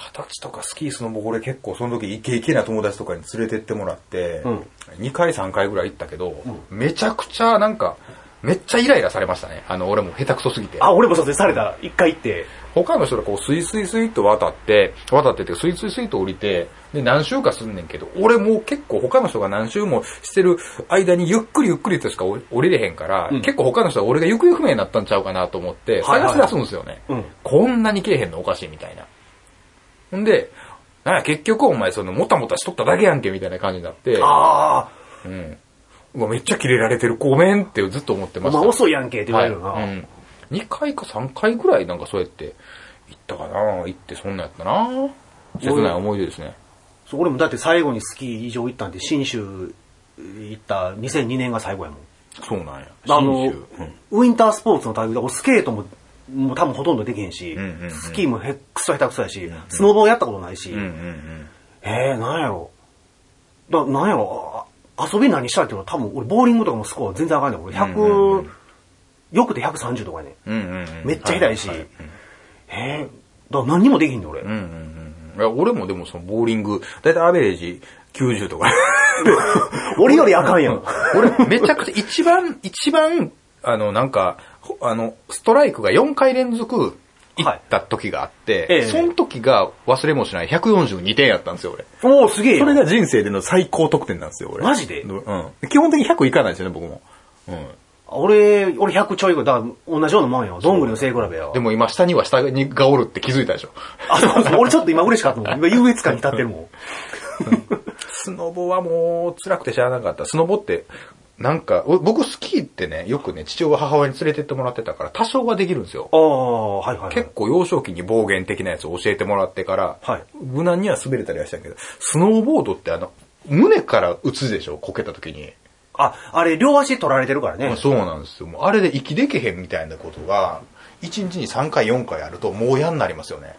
二十歳とかスキースノボ俺結構その時イケイケな友達とかに連れてってもらって、うん2回3回ぐらい行ったけど、めちゃくちゃなんか、めっちゃイライラされましたね。あの、俺も下手くそすぎて。あ、俺もそうです。された？一回行って。他の人がこうスイスイスイっと渡って、渡ってってスイスイスイと降りて、で何周かすんねんけど、俺もう結構他の人が何周もしてる間にゆっくりゆっくりとしか降りれへんから、うん結構他の人は俺が行方不明になったんちゃうかなと思って、はいはい探し出すんですよね。うんこんなにけえへんのおかしいみたいな。ほんで、なんや結局お前そのもたもたしとっただけやんけみたいな感じになって、あうん。うわ、めっちゃキレられてる。ごめんってずっと思ってあ、ました。お前遅いやんけって言われるよな。はいうん、2回か3回ぐらいなんかそうやって行ったかな行ってそんなんやったな切ない思い出ですね。そう俺もだって最後にスキー場行ったんで、新州行った2002年が最後やもん。そうなんや。あの、信州うんウィンタースポーツの類で、俺スケートも、もう多分ほとんどできへんし、スキーもへっくそ下手くそやし、スノボーやったことないし。えー、なんやろ。だ、なんやろ。あ遊び何したいっていうのは多分、俺ボーリングとかもスコア全然あかんねん。俺100、うんうんよくて130とかやね。めっちゃ下手いし、えー、だ何にもできんねん俺。いや俺もでもそのボーリング、だいたいアベレージ90とか。[laughs] 俺よりあかんやん。俺めちゃくちゃ一番、一番、あのなんか、ほあの、ストライクが4回連続行った時があって、ええその時が忘れもしない142点やったんですよ、俺。おおすげえよそれが人生での最高得点なんですよ、俺。マジで？うん。基本的に100いかないですよね、僕も。うん。俺、俺100ちょいぐらい、だ同じようなもんよ。どんぐりの背比べよ。でも今下には下にがおるって気づいたでしょ。あ、そうそう。俺ちょっと今嬉しかったもん。今優越感に立ってるもん。スノボはもう辛くて知らなかった。スノボって、なんか、お僕スキーってね、よくね、父親母親に連れてってもらってたから多少はできるんですよ。ああ、はいはい、はい。結構幼少期に暴言的なやつを教えてもらってから、はい無難には滑れたりはしたけど、スノーボードってあの、胸から打つでしょ、こけた時に。あ、あれ、両足取られてるからね。そうなんですよ。もうあれで息できへんみたいなことが、1日に3回4回あるともう嫌になりますよね。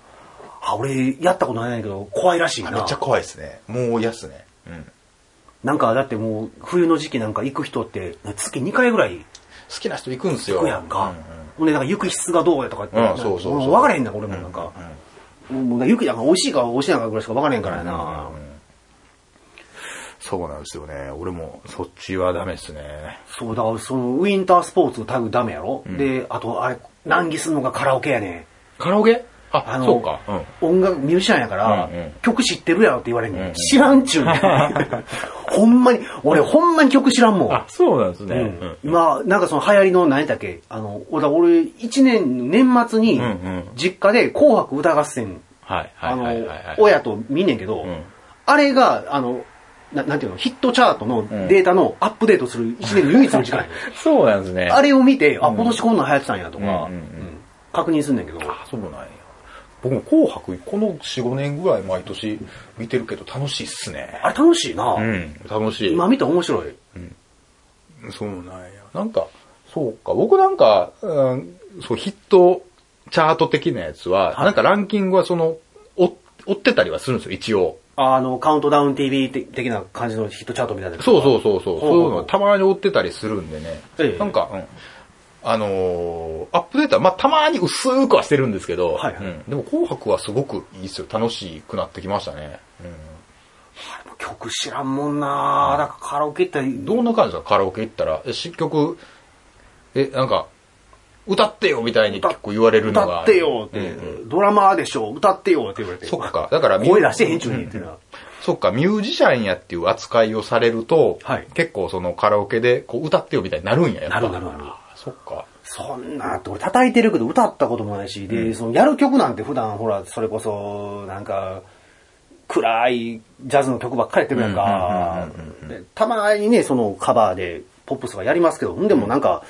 あ、俺、やったことないんだけど、怖いらしいな。めっちゃ怖いですね。もう嫌っすね。うん。なんか、だってもう、冬の時期なんか行く人って、月2回ぐらい好きな人行くんですよ。行くやんか。ほんで、なんか雪質がどうやとかって。うんそうそうそうも分からへんな、俺もなんか。もう雪なんか美味しいか美味しいのかぐらいしか分からへんからやな。そうなんですよね。俺もそっちはダメですね。そう、だからその、ウィンタースポーツタグダメやろ、で、あと、あれ、難儀するのがカラオケやね。カラオケ？あ、あの、そうか。うん。音楽ミュージシャンやから、曲知ってるやろって言われんねん。うんうん。知らんちゅうねん。[laughs] ほんまに、俺ほんまに曲知らんもん。そうなんですうん。今、なんかその流行りの何やっけ？あの、俺、俺一年、年末に実家で紅白歌合戦、あの親と見んねんけど、ん。あれが、あの、ななんていうの、ヒットチャートのん。データのアップデートする一年の唯一の時間 [laughs] そうなんですね。あれを見て、あ、今年こんなん流行ってたんやとか、確認すんねんけど、あ、そうなんや。僕も紅白、この4、5年ぐらい毎年見てるけど楽しいっすね。あれ楽しいな、うん、楽しい。今見て面白い。そうなんや。なんか、そうか。僕なんか、うん、そう、ヒットチャート的なやつは、なんかランキングはその、追追ってたりはするんですよ、一応。あの、カウントダウン TV 的な感じのヒットチャートみたいなそうそうそうそうそういうのたまに追ってたりするんでね。ええなんか、うん。あのーアップデートは、まあ、たまに薄くはしてるんですけど、はいはい。うん。でも紅白はすごくいいですよ。楽しくなってきましたね。うん。曲知らんもんな。だからカラオケ行ったら、どんな感じですか？カラオケ行ったら。え、し曲、え、なんか、歌ってよみたいに結構言われるのが。歌ってよって、う。んドラマーでしょ。歌ってよって言われて。そっか。だから声出してへんちゅうにっていうのは。そっか、ミュージシャンやっていう扱いをされると、はい。結構そのカラオケでこう歌ってよみたいになるんや、やっぱ。なるなるなる。あそっか。そんなって、俺叩いてるけど歌ったこともないし、で、そのやる曲なんて普段ほら、それこそ、なんか、暗いジャズの曲ばっかりやってるやんか。でたまにね、そのカバーでポップスとかやりますけど、んでもなんか、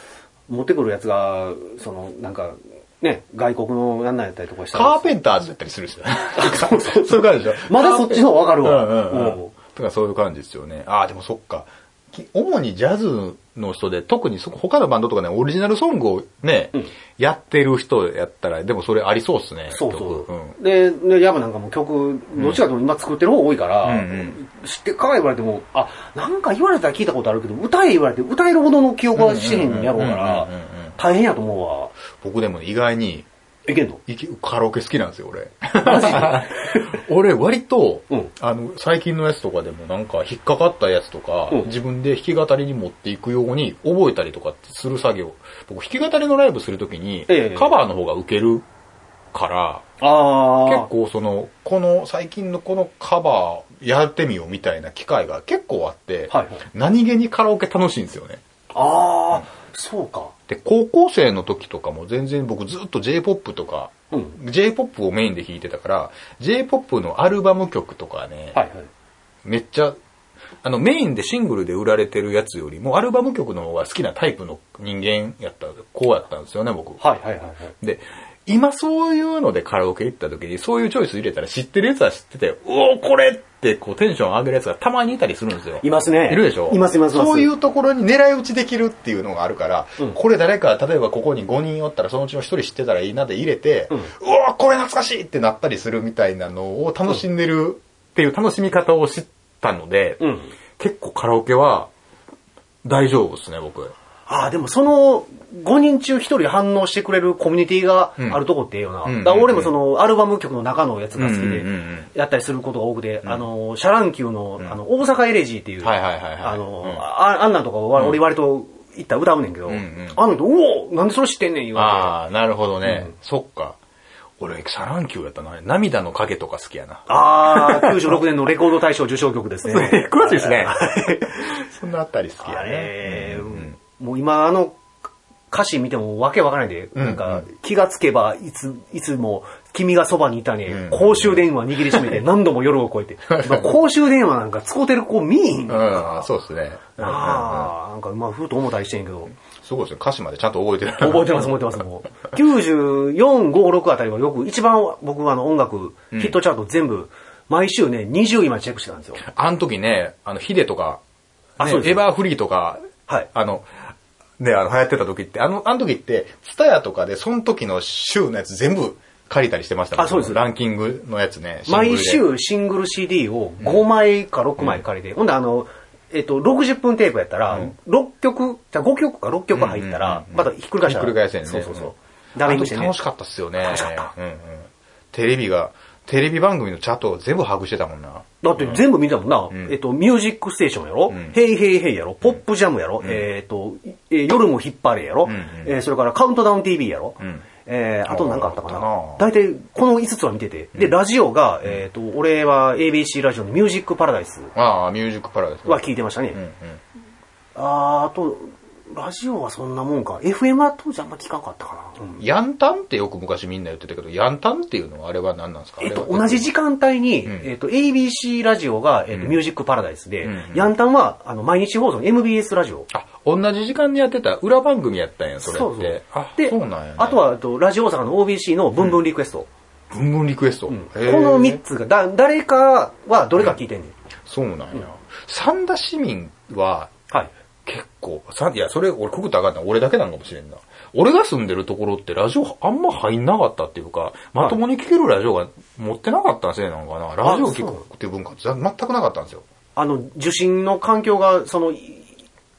持ってくるやつが、その、なんか、ね、外国のやんなんやったりとかしたら。カーペンターズだったりするんですよね。そういう感じでしょ。まだそっちの方がわかるわ。うんうんうん。うんとかそういう感じですよね。ああ、でもそっか。き主にジャズの人で、特にそ他のバンドとかね、オリジナルソングをね、やってる人やったら、でもそれありそうっすね。そうそう曲ん。で、で、ヤブなんかも曲、どっちかと今作ってる方多いから、うんうん知ってか言われても、あ、なんか言われたら聞いたことあるけど、歌え言われて歌えるほどの記憶はしてへんやろうからうんうんうんうんうん、大変やと思うわ。僕でもね意外に、いけんの？いきカラオケ好きなんですよ、俺。[laughs] 俺割と、うんあの、最近のやつとかでもなんか引っかかったやつとか、うん自分で弾き語りに持っていくように覚えたりとかする作業。僕弾き語りのライブするときに、ええカバーの方が受けるから、あ結構その、この最近のこのカバーやってみようみたいな機会が結構あって、はいはい何気にカラオケ楽しいんですよね。ああ、そうか。で、高校生の時とかも全然僕ずっと J-POP とか、うん。J-POP をメインで弾いてたから、J-POP のアルバム曲とかね、はいはい。めっちゃ、あのメインでシングルで売られてるやつよりもアルバム曲の方が好きなタイプの人間やった、こうやったんですよね、僕。はいはいはいはい。で、今そういうのでカラオケ行った時にそういうチョイス入れたら知ってるやつは知ってて、うおこれってこうテンション上げるやつがたまにいたりするんですよ。いますね。いるでしょ？いますいますいます。そういうところに狙い撃ちできるっていうのがあるから、うんこれ誰か、例えばここに5人おったらそのうちの1人知ってたらいいなで入れて、ううんわこれ懐かしいってなったりするみたいなのを楽しんでるっていう楽しみ方を知ったので、うん。結構カラオケは大丈夫ですね、僕。ああ、でもその5人中1人反応してくれるコミュニティがあるとこってええよな。うんだ俺もそのアルバム曲の中のやつが好きでうんうんうんうんやったりすることが多くて、あの、シャ乱Q の、あの、大阪エレジーっていう、あの、うんああんなんとかは俺割と行ったら歌うねんけど、んうんあの人、おおなんでそれ知ってんねん言わああ、なるほどね。うんそっか。俺、シャ乱Q やったな。涙の影とか好きやな。ああ、96年のレコード大賞受賞曲ですね。[laughs] 詳しいですね。そんなあったり好きやあね。れ、うんもう今あの歌詞見てもわけわからないで、うんなんか気がつけばいつ、いつも君がそばにいたね、うん公衆電話握りしめて [laughs] 何度も夜を越えて。まあ公衆電話なんか使うてる子見えへんうからん、そうですね。ああ、なんかまあふうと思ったりしてんけど。すごいですね。歌詞までちゃんと覚えてる。覚えてます、覚えてます、もう。94、5、6あたりはよく、一番僕はあの音楽、ヒットチャート全部、毎週ね、20位までチェックしてたんですよ。あの時ね、あの、ヒデとか、ねあそうですエバーフリーとか、はいあの、ね、あの、流行ってた時って、あの、あの時って、ツタヤとかで、その時の週のやつ全部借りたりしてましたもんあそうですランキングのやつね。毎。週シングル CD を5枚か6枚借りて、ほんであの、えっと、60分テープやったら、6曲、じゃあ5曲か6曲入ったら、またひっくり返したら。ひっくり返せんね。そうそうそううん。ダメにしてね楽。しかったっすよね。楽しかったうんうん。テレビが、テレビ番組のチャットを全部把握してたもんな。だって全部見たもんな。ん。えっと、ミュージックステーションやろ、ん。ヘイヘイヘイやろ。ポップジャムやろ、えっと、えー夜も引っ張れやろ、んうん。えーそれからカウントダウン TV やろ、ん。えーあと何かあったかな。大体この5つは見てて。で、ラジオが、えっと、俺は ABC ラジオのミュージックパラダイスああ、ミュージックパラダイス。は聞いてましたね。うんうん。あーあと、ラジオはそんなもんか。FM は当時あんま聞かんかったかな。うんヤンタンってよく昔みんな言ってたけど、ヤンタンっていうのはあれは何なんですか？えっと、同じ時間帯に、んえっと、ABC ラジオが、えっと、ミュージックパラダイスで、うんヤンタンは、あの、毎日放送の MBS ラジオ。あ、同じ時間にやってた裏番組やったんや、それって。そうそうあ、で、そうなんや、ね。あと、は、えっとラジオ大阪の OBC のブンブンリクエスト。ブンブンリクエスト。この3つが、だ、誰かはどれか聞いてんねん。そうなんや。三田市民は、はい。結構、さ、いや、それ、俺、くぐったらあかんな。俺だけなんかもしれんな。俺が住んでるところってラジオあんま入んなかったっていうか、まともに聞けるラジオが持ってなかったせいなのかな。ラジオ聞くっていう文化って全くなかったんですよ。あの、受信の環境が、その、い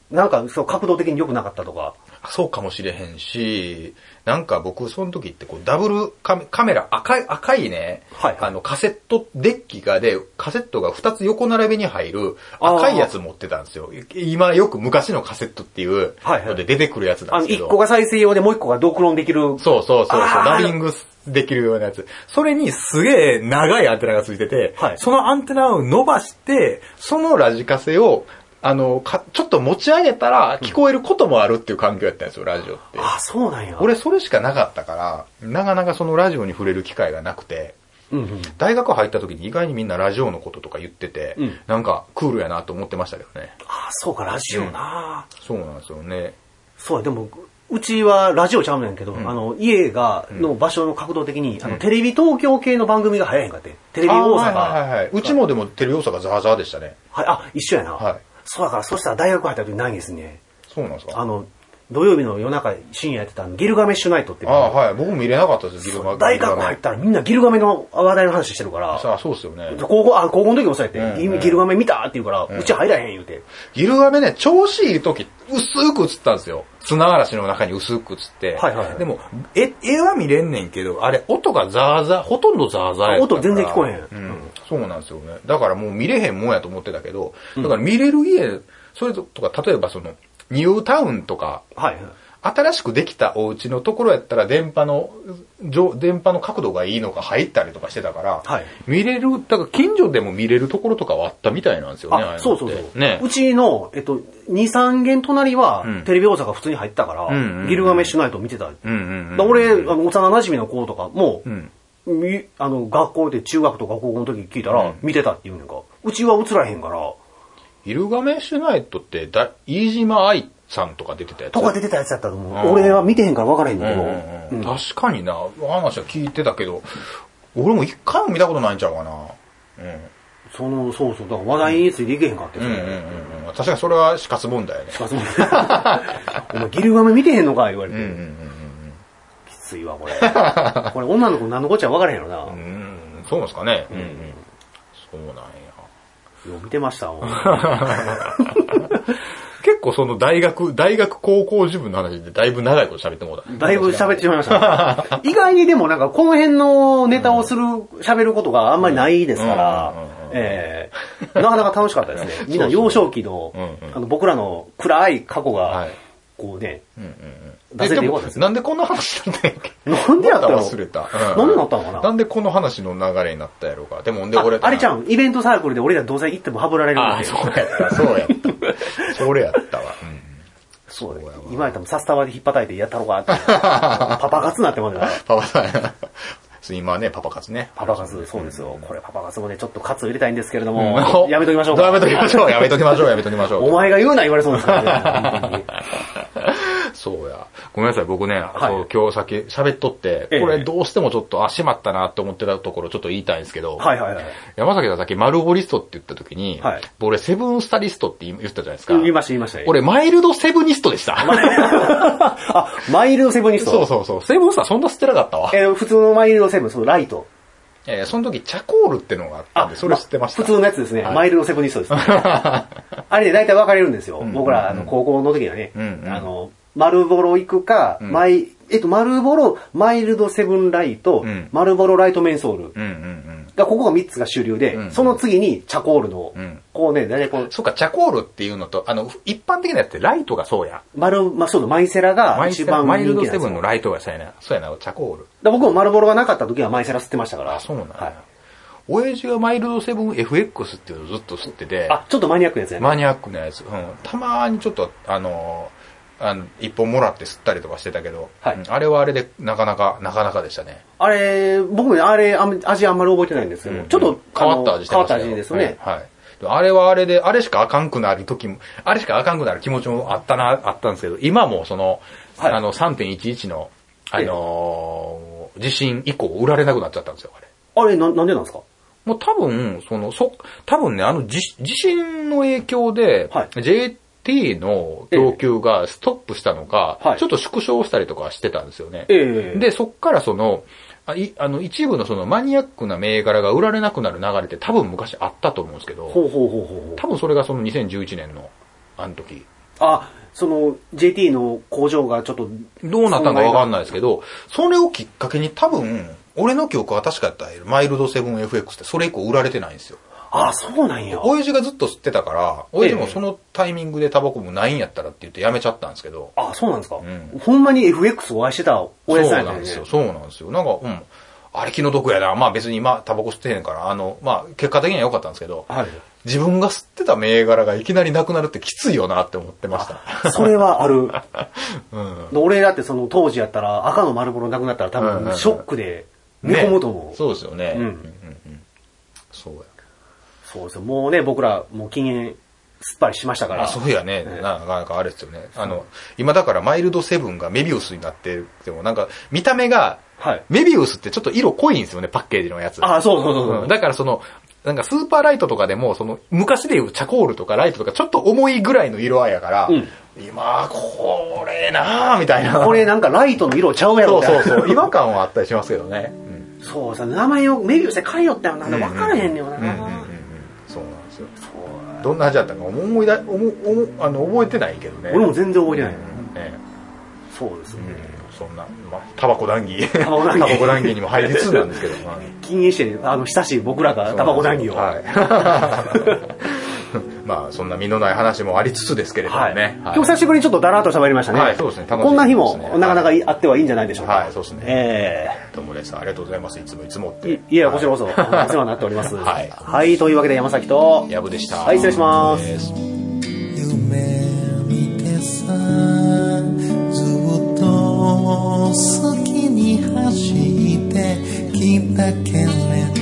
なんか、そう、角度的に良くなかったとか。そうかもしれへんし、なんか僕その時ってこうダブルカメカメラ、赤い、赤いね、はいあのカセットデッキがで、カセットが2つ横並びに入る赤いやつ持ってたんですよ。今よく昔のカセットっていうはいはいので出てくるやつなんですけど。一個が再生用でもう一個がドクロンできる。そうそうそうそう、ダビングできるようなやつ。それにすげえ長いアンテナがついてて、はいそのアンテナを伸ばして、そのラジカセを、あの、か、ちょっと持ち上げたら聞こえることもあるっていう環境やったんですよ、ラジオって。あ、そうなんや。俺それしかなかったから、なかなかそのラジオに触れる機会がなくて、うんうん。大学入った時に意外にみんなラジオのこととか言ってて、うんなんかクールやなと思ってましたけどね。あ、そうか、ラジオな、そうなんですよね。そうや、でも、うちはラジオちゃうねんけど、あの、家が、の場所の角度的に、あの、テレビ東京系の番組が早いんかって。テレビ大阪。あはいはいはいはい。うちもでもテレビ大阪ザーザーでしたね。はい、あ、一緒やな。はいそうだから、そしたら大学入った時ないんですね。そうなんですか？あの、土曜日の夜中、深夜やってたギルガメッシュナイトってああ、はい。僕も見れなかったです、ギルガメ。大学入ったらみんなギルガメの話題の話してるから、さあ、そうですよね。高校、あ、高校の時もそうやって、うんうんギルガメ見たって言うから、うち入らへん言うて。ギルガメね、調子いい時、薄く映ったんですよ。砂嵐の中に薄く映って。はいはいはいでも、え、絵は見れんねんけど、あれ、音がザーザー、ほとんどザーザーや音全然聞こえへんうん。そうなんですよね。だからもう見れへんもんやと思ってたけど、だから見れる家、それとか、例えばその、ニュータウンとか、はい。新しくできたお家のところやったら電波の、上電波の角度がいいのが入ったりとかしてたから、はい見れる、だから近所でも見れるところとかはあったみたいなんですよね。あそうそうそう。ねうちの、えっと、2、3軒隣はうん、テレビ大阪普通に入ったから、んうんうんギルガメッシュナイト見てた。うんうん俺、あの、幼馴染の子とかも、うん。みあの、学校で中学とか高校の時聞いたら、見てたって言うねんか。うちは映らへんから、ギルガメッシュナイトってだ、飯島愛さんとか出てたやつとか出てたやつやったと思う。うん俺は見てへんから分からへんだけど、確かにな、話は聞いてたけど、俺も一回も見たことないんちゃうかな。うん。その、そうそう、だから話題についていけへんかって。うんうんうんうん。確かにそれは死活問題やね。あそうお前ギルガメ見てへんのか言われて。うんうんうんきついわ、これ。[laughs] これ女の子何のこっちゃ分からへんやろな。うん。うん、そうなんですかね。うんうん。そうなんや。よう見てましたわ。[laughs] 結構その大学、大学高校自分の話でだいぶ長いこと喋ってもうた。だいぶ喋ってしまいました。[laughs] 意外にでもなんかこの辺のネタをする、喋ることがあんまりないですからうんうんうんうん、ええなかなか楽しかったですね。みんな幼少期のうんうん、あの僕らの暗い過去がはい、こうね、うんうんうん。出せてよかったですなんでこんな話なんだっけ？なんでやったの？忘れた。なんでなったのかな？なんでこの話の流れになったやろうか？でも、で、俺ああれちゃう？ん、イベントサークルで俺らどうせ行ってもハブられるんああ、で。そうやった。そうやった。[laughs] それやったわ。うんそう今やったらサスタバで引っ叩いてやったろかって。[laughs] パパ活になってますから。パパさん。今ね、パパ活ね。パパ活、そうですよ。これパパ活もね、ちょっと活を入れたいんですけれども、やめときましょうか。[laughs] やめときましょう。やめときましょう。やめときましょう。[laughs] お前が言うな言われそうですからね。[laughs] そうや。ごめんなさい、僕ね、いそう今日さっき喋っとって、ええこれどうしてもちょっと、あ、しまったなって思ってたところちょっと言いたいんですけど、はいはいはい。山崎がさっき丸ボリストって言った時に、はい俺セブンスタリストって言ったじゃないですか。言いました言いました。俺マイルドセブニストでした。[laughs] あ、マイルドセブンニスト？そうそうそう。セブンスターそんな吸ってなかったわ。えー普通のマイルドセブン、そのライト？えーその時チャコールってのがあったんで、それ知ってました？普通のやつですね。はいマイルドセブンニストです、ね。[laughs] あれね、大体分かれるんですよ。僕ら、あの、高校の時はね、うんうんあの、丸ボロ行くか、んマイ、えっと、丸ボロ、マイルドセブンライト、うん丸ボロライトメンソール。うんうんうん。が、ここが3つが主流で、うんその次にチャコールの、んこうね、大体こう、そっか、チャコールっていうのと、あの、一般的なやつってライトがそうや。丸、まあ、そうだ、マイセラが一番マイルドセブンのライトがそうやな。そうやな、チャコール。だ僕も丸ボロがなかった時はマイセラ吸ってましたから。あ、そうなんだ。はい。親父がマイルドセブン FX っていうのをずっと吸ってて、あ、ちょっとマニアックなやつやね。マニアックなやつ。うん。たまにちょっと、あのーあの、一本もらって吸ったりとかしてたけど、はい。うんあれはあれでなかなか、なかなかでしたね。あれ、僕もね、あれ、味あんまり覚えてないんですけど、ちょっと、変わった味してあの変わった味ですよね。はい。はい。あれはあれで、あれしかあかんくなる時も、あれしかあかんくなる気持ちもあったな、あったんですけど、今もその、はい。あの、3.11の、あのー地震以降売られなくなっちゃったんですよ、あれ。あれ、な、なんでなんですか？もう多分、その、そ、多分ね、あの地地震の影響で、はい。J、JT の供給がストップしたのか、はいちょっと縮小したりとかしてたんですよね。ええで、そっからその、あいあの一部のそのマニアックな銘柄が売られなくなる流れって多分昔あったと思うんですけど、ほうほうほうほう。多分それがその2011年のあの時。あ、その JT の工場がちょっと、どうなったのかわかんないですけど、それをきっかけに多分、俺の記憶は確かやったらマイルドセブン FX ってそれ以降売られてないんですよ。あ、そうなんや。親父がずっと吸ってたから、親父もそのタイミングでタバコもないんやったらって言ってやめちゃったんですけど、あ、そうなんですか？んほんまに FX お会いしてた親父さんやったんですよそうなんですよ。。そうなんですよ。なんか、うん。あれ気の毒やな。まあ別に今タバコ吸ってへんから、あの、まあ結果的には良かったんですけど、はい。自分が吸ってた銘柄がいきなりなくなるってきついよなって思ってました。それはある。[laughs] うん。俺だってその当時やったら赤の丸ボロなくなったら多分ショックで寝込むと思う。そうですよね。うんうんうんそうや。そうですよ。もうね、僕らもう禁煙すっぱりしましたから。あ、そうやね。ななかなかあれですよね。あの、今だからマイルドセブンがメビウスになってても、なんか見た目が、はい。メビウスってちょっと色濃いんですよね、パッケージのやつ。あ、そうそうそうそう。うんだからその、なんかスーパーライトとかでも、その、昔でいうチャコールとかライトとかちょっと重いぐらいの色合いやから、うん今、これなぁ、みたいな。これなんかライトの色ちゃうやろそうみたいなそうそう。違和感はあったりしますけどね。うんそうさ、名前をメビウスで書いよったよな。分からへんねよな。うんうんうんどんな味だったか思いだ、思思あの覚えてないけどね。俺も全然覚えてない。ねそうですね。そんな、まあ、タバコ談義。タバコ談義にも入りつつなんですけど。はい禁煙して、あの、親しい僕らがタバコ談義を。はい。[laughs] [laughs] まあ、そんな身のない話もありつつですけれどもはい。ね。今日久しぶりにちょっとだらっと喋りましたね。はいそうですねこんな日もなかなかいあってはいいんじゃないでしょうか。はいそうですねえどうもです。ありがとうございます。いつもいつもって。えいいや、こちらこそ、お世話になっております。[laughs] はいはい、というわけで山崎と、やぶでした。はい失礼します夢見てさずっと好きに走ってきたけれど